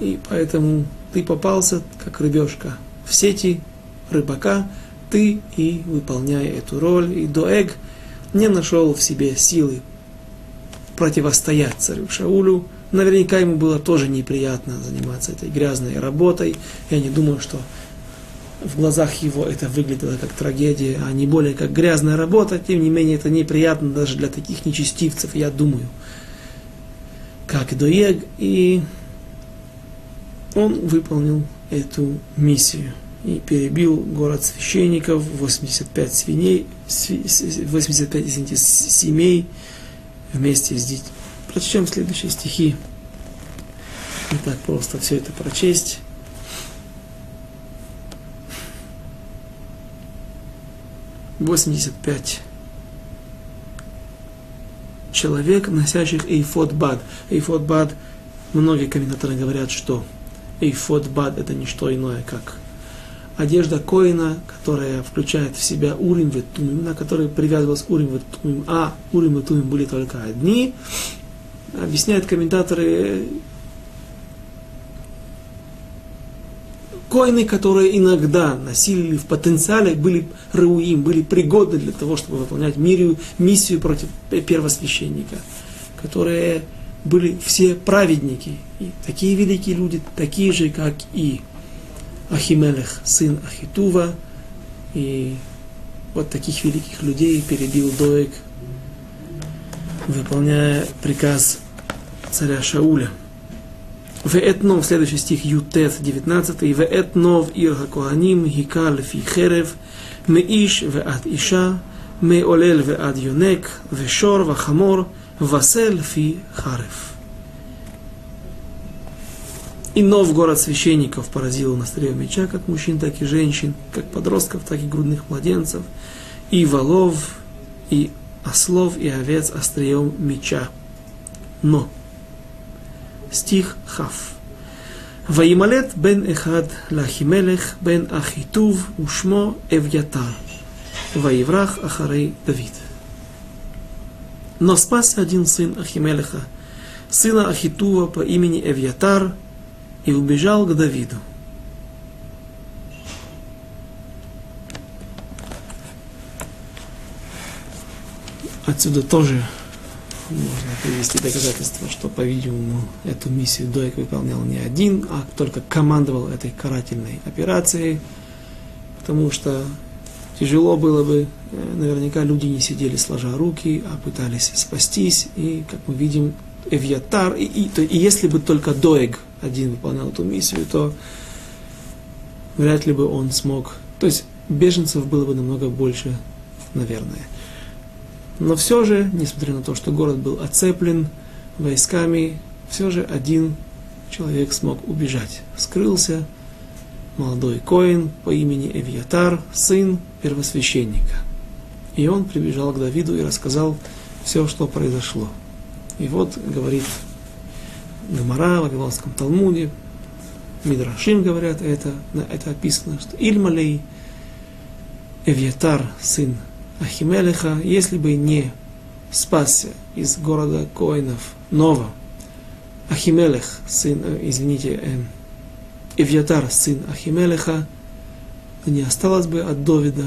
и поэтому ты попался, как рыбешка, в сети рыбака, ты и выполняя эту роль, и доэг – не нашел в себе силы противостоять царю Шаулю. Наверняка ему было тоже неприятно заниматься этой грязной работой. Я не думаю, что в глазах его это выглядело как трагедия, а не более как грязная работа, тем не менее это неприятно даже для таких нечестивцев, я думаю, как Доег, и он выполнил эту миссию и перебил город священников, 85 свиней, 85 извините, семей вместе с детьми. Прочтем следующие стихи. Не так просто все это прочесть. Восемьдесят пять человек, носящих эйфод бад. Эйфод бад, многие комментаторы говорят, что эйфод бад это не что иное, как одежда коина, которая включает в себя урим и тумим, на который привязывалась урим и тумим, а урим и тумим были только одни, объясняют комментаторы, коины, которые иногда носили в потенциале, были рауим, были пригодны для того, чтобы выполнять мирию, миссию против первосвященника, которые были все праведники, и такие великие люди, такие же, как и Ахимелех, сын Ахитува, и вот таких великих людей перебил Доек, выполняя приказ царя Шауля. В Этнов следующий стих, Ютет, 19. Веэтнов ирха коаним, Хикал фи херев, меиш веат иша, меолел веат юнек, в Хамор васель фи харев. И нов город священников поразил на стрел меча как мужчин, так и женщин, как подростков, так и грудных младенцев, и волов, и ослов, и овец острием меча. Но стих Хав. Ваималет бен Эхад Лахимелех бен Ахитув Ушмо Эвьятар. Ваеврах Ахарей Давид. Но спасся один сын Ахимелеха, сына Ахитува по имени Эвьятар – и убежал к Давиду. Отсюда тоже можно привести доказательство, что, по-видимому, эту миссию Дойк выполнял не один, а только командовал этой карательной операцией, потому что тяжело было бы, э, наверняка люди не сидели сложа руки, а пытались спастись, и, как мы видим, Эвьятар, и, и, то, и если бы только Доег один выполнял эту миссию, то вряд ли бы он смог. То есть беженцев было бы намного больше, наверное. Но все же, несмотря на то, что город был оцеплен войсками, все же один человек смог убежать. Скрылся молодой коин по имени Эвиатар, сын первосвященника. И он прибежал к Давиду и рассказал все, что произошло. И вот говорит Гамара, в Вавилонском Талмуде, Мидрашим говорят это, это описано, что Ильмалей Эвьятар, сын Ахимелеха, если бы не спасся из города Коинов Нова, Ахимелех, сын, э, извините, э, Эвьятар, сын Ахимелеха, не осталось бы от Довида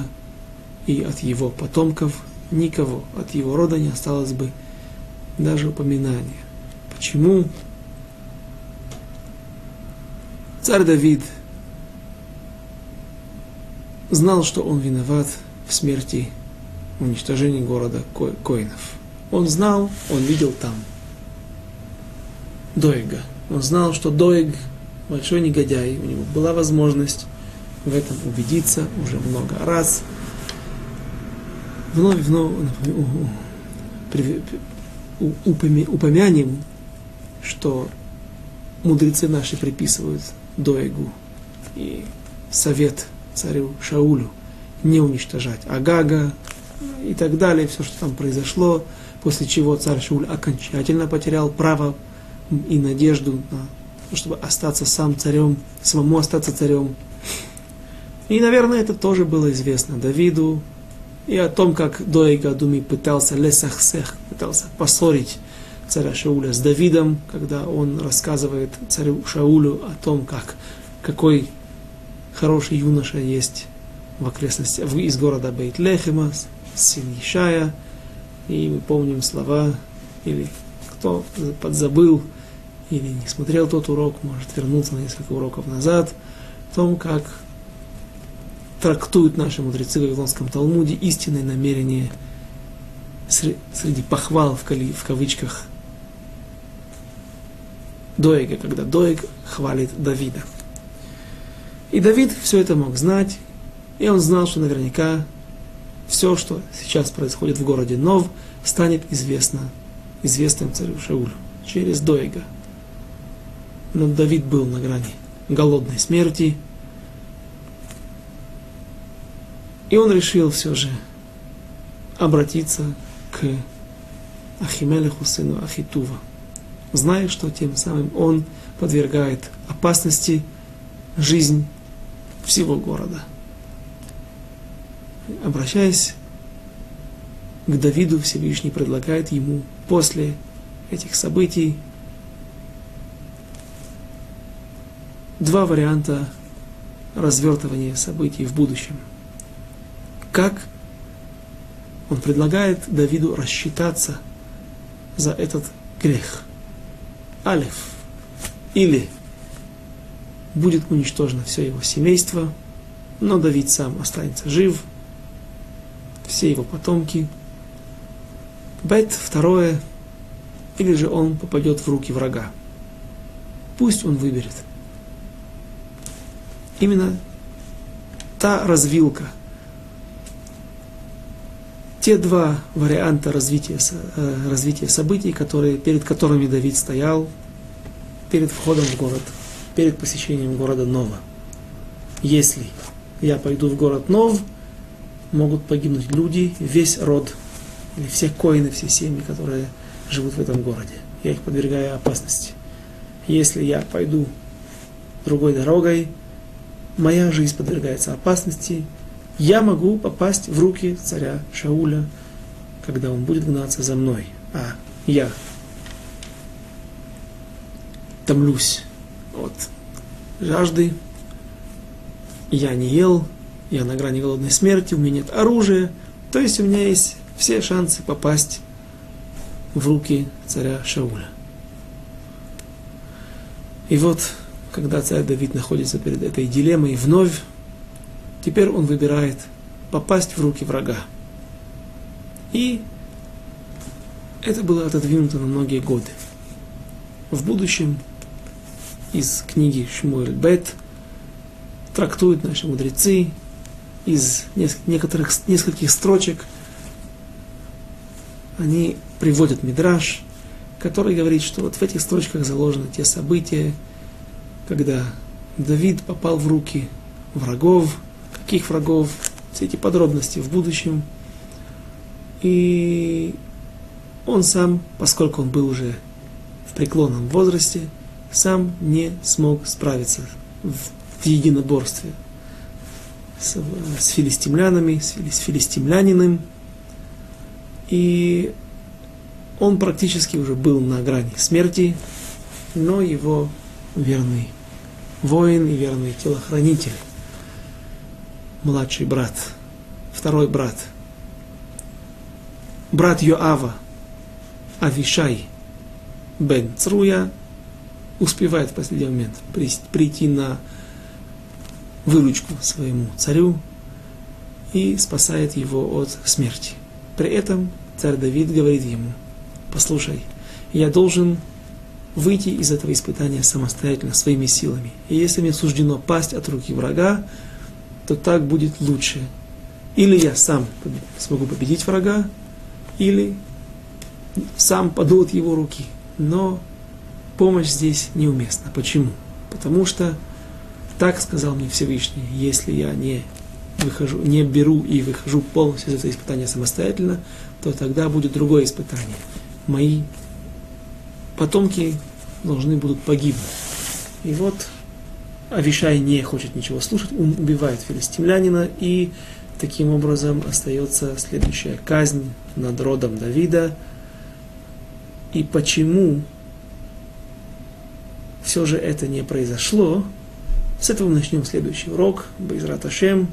и от его потомков никого, от его рода не осталось бы даже упоминания. Почему? Царь Давид знал, что он виноват в смерти, уничтожении города Коинов. Он знал, он видел там Доига. Он знал, что Доиг большой негодяй, у него была возможность в этом убедиться уже много раз. Вновь, вновь упомянем, что мудрецы наши приписывают Доегу и совет царю Шаулю не уничтожать Агага и так далее, все, что там произошло, после чего царь Шауль окончательно потерял право и надежду на то, чтобы остаться сам царем, самому остаться царем. И, наверное, это тоже было известно Давиду, и о том, как Доига Думи пытался лесахсех, пытался поссорить царя Шауля с Давидом, когда он рассказывает царю Шаулю о том, как, какой хороший юноша есть в окрестностях, из города Бейт-Лехема, сын Ишая, и мы помним слова, или кто подзабыл, или не смотрел тот урок, может вернуться на несколько уроков назад, о том, как трактуют наши мудрецы в Вавилонском Талмуде истинное намерение среди похвал в, кавычках Доега, когда Доег хвалит Давида. И Давид все это мог знать, и он знал, что наверняка все, что сейчас происходит в городе Нов, станет известно, известным царю Шаулю через Доега. Но Давид был на грани голодной смерти, и он решил все же обратиться к Ахимелеху, сыну Ахитува – зная, что тем самым он подвергает опасности жизнь всего города. Обращаясь к Давиду, Всевышний предлагает ему после этих событий два варианта развертывания событий в будущем. Как он предлагает Давиду рассчитаться за этот грех – Алиф. Или будет уничтожено все его семейство, но Давид сам останется жив, все его потомки. Бет, второе, или же он попадет в руки врага. Пусть он выберет. Именно та развилка, те два варианта развития, э, развития событий, которые, перед которыми Давид стоял перед входом в город, перед посещением города Нова. Если я пойду в город Нов, могут погибнуть люди, весь род, или все коины, все семьи, которые живут в этом городе. Я их подвергаю опасности. Если я пойду другой дорогой, моя жизнь подвергается опасности, я могу попасть в руки царя Шауля, когда он будет гнаться за мной. А я томлюсь от жажды, я не ел, я на грани голодной смерти, у меня нет оружия, то есть у меня есть все шансы попасть в руки царя Шауля. И вот, когда царь Давид находится перед этой дилеммой, вновь Теперь он выбирает попасть в руки врага. И это было отодвинуто на многие годы. В будущем из книги Шмуэль Бет трактуют наши мудрецы из некоторых, нескольких строчек. Они приводят Мидраш, который говорит, что вот в этих строчках заложены те события, когда Давид попал в руки врагов, каких врагов, все эти подробности в будущем. И он сам, поскольку он был уже в преклонном возрасте, сам не смог справиться в, единоборстве с, с филистимлянами, с, с филистимлянином. И он практически уже был на грани смерти, но его верный воин и верный телохранитель младший брат, второй брат, брат Йоава, Авишай, бен Цруя, успевает в последний момент прийти на выручку своему царю и спасает его от смерти. При этом царь Давид говорит ему, послушай, я должен выйти из этого испытания самостоятельно, своими силами. И если мне суждено пасть от руки врага, то так будет лучше. Или я сам смогу победить врага, или сам паду от его руки. Но помощь здесь неуместна. Почему? Потому что так сказал мне Всевышний, если я не выхожу, не беру и выхожу полностью из этого испытания самостоятельно, то тогда будет другое испытание. Мои потомки должны будут погибнуть. И вот Авишай не хочет ничего слушать, он убивает филистимлянина, и таким образом остается следующая казнь над родом Давида. И почему все же это не произошло, с этого мы начнем следующий урок, Байзрат Ашем.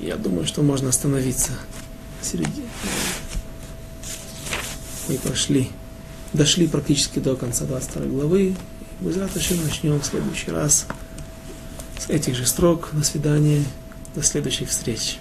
Я думаю, что можно остановиться середине. Мы прошли дошли практически до конца 22 главы. Мы завтра начнем в следующий раз с этих же строк. До свидания. До следующих встреч.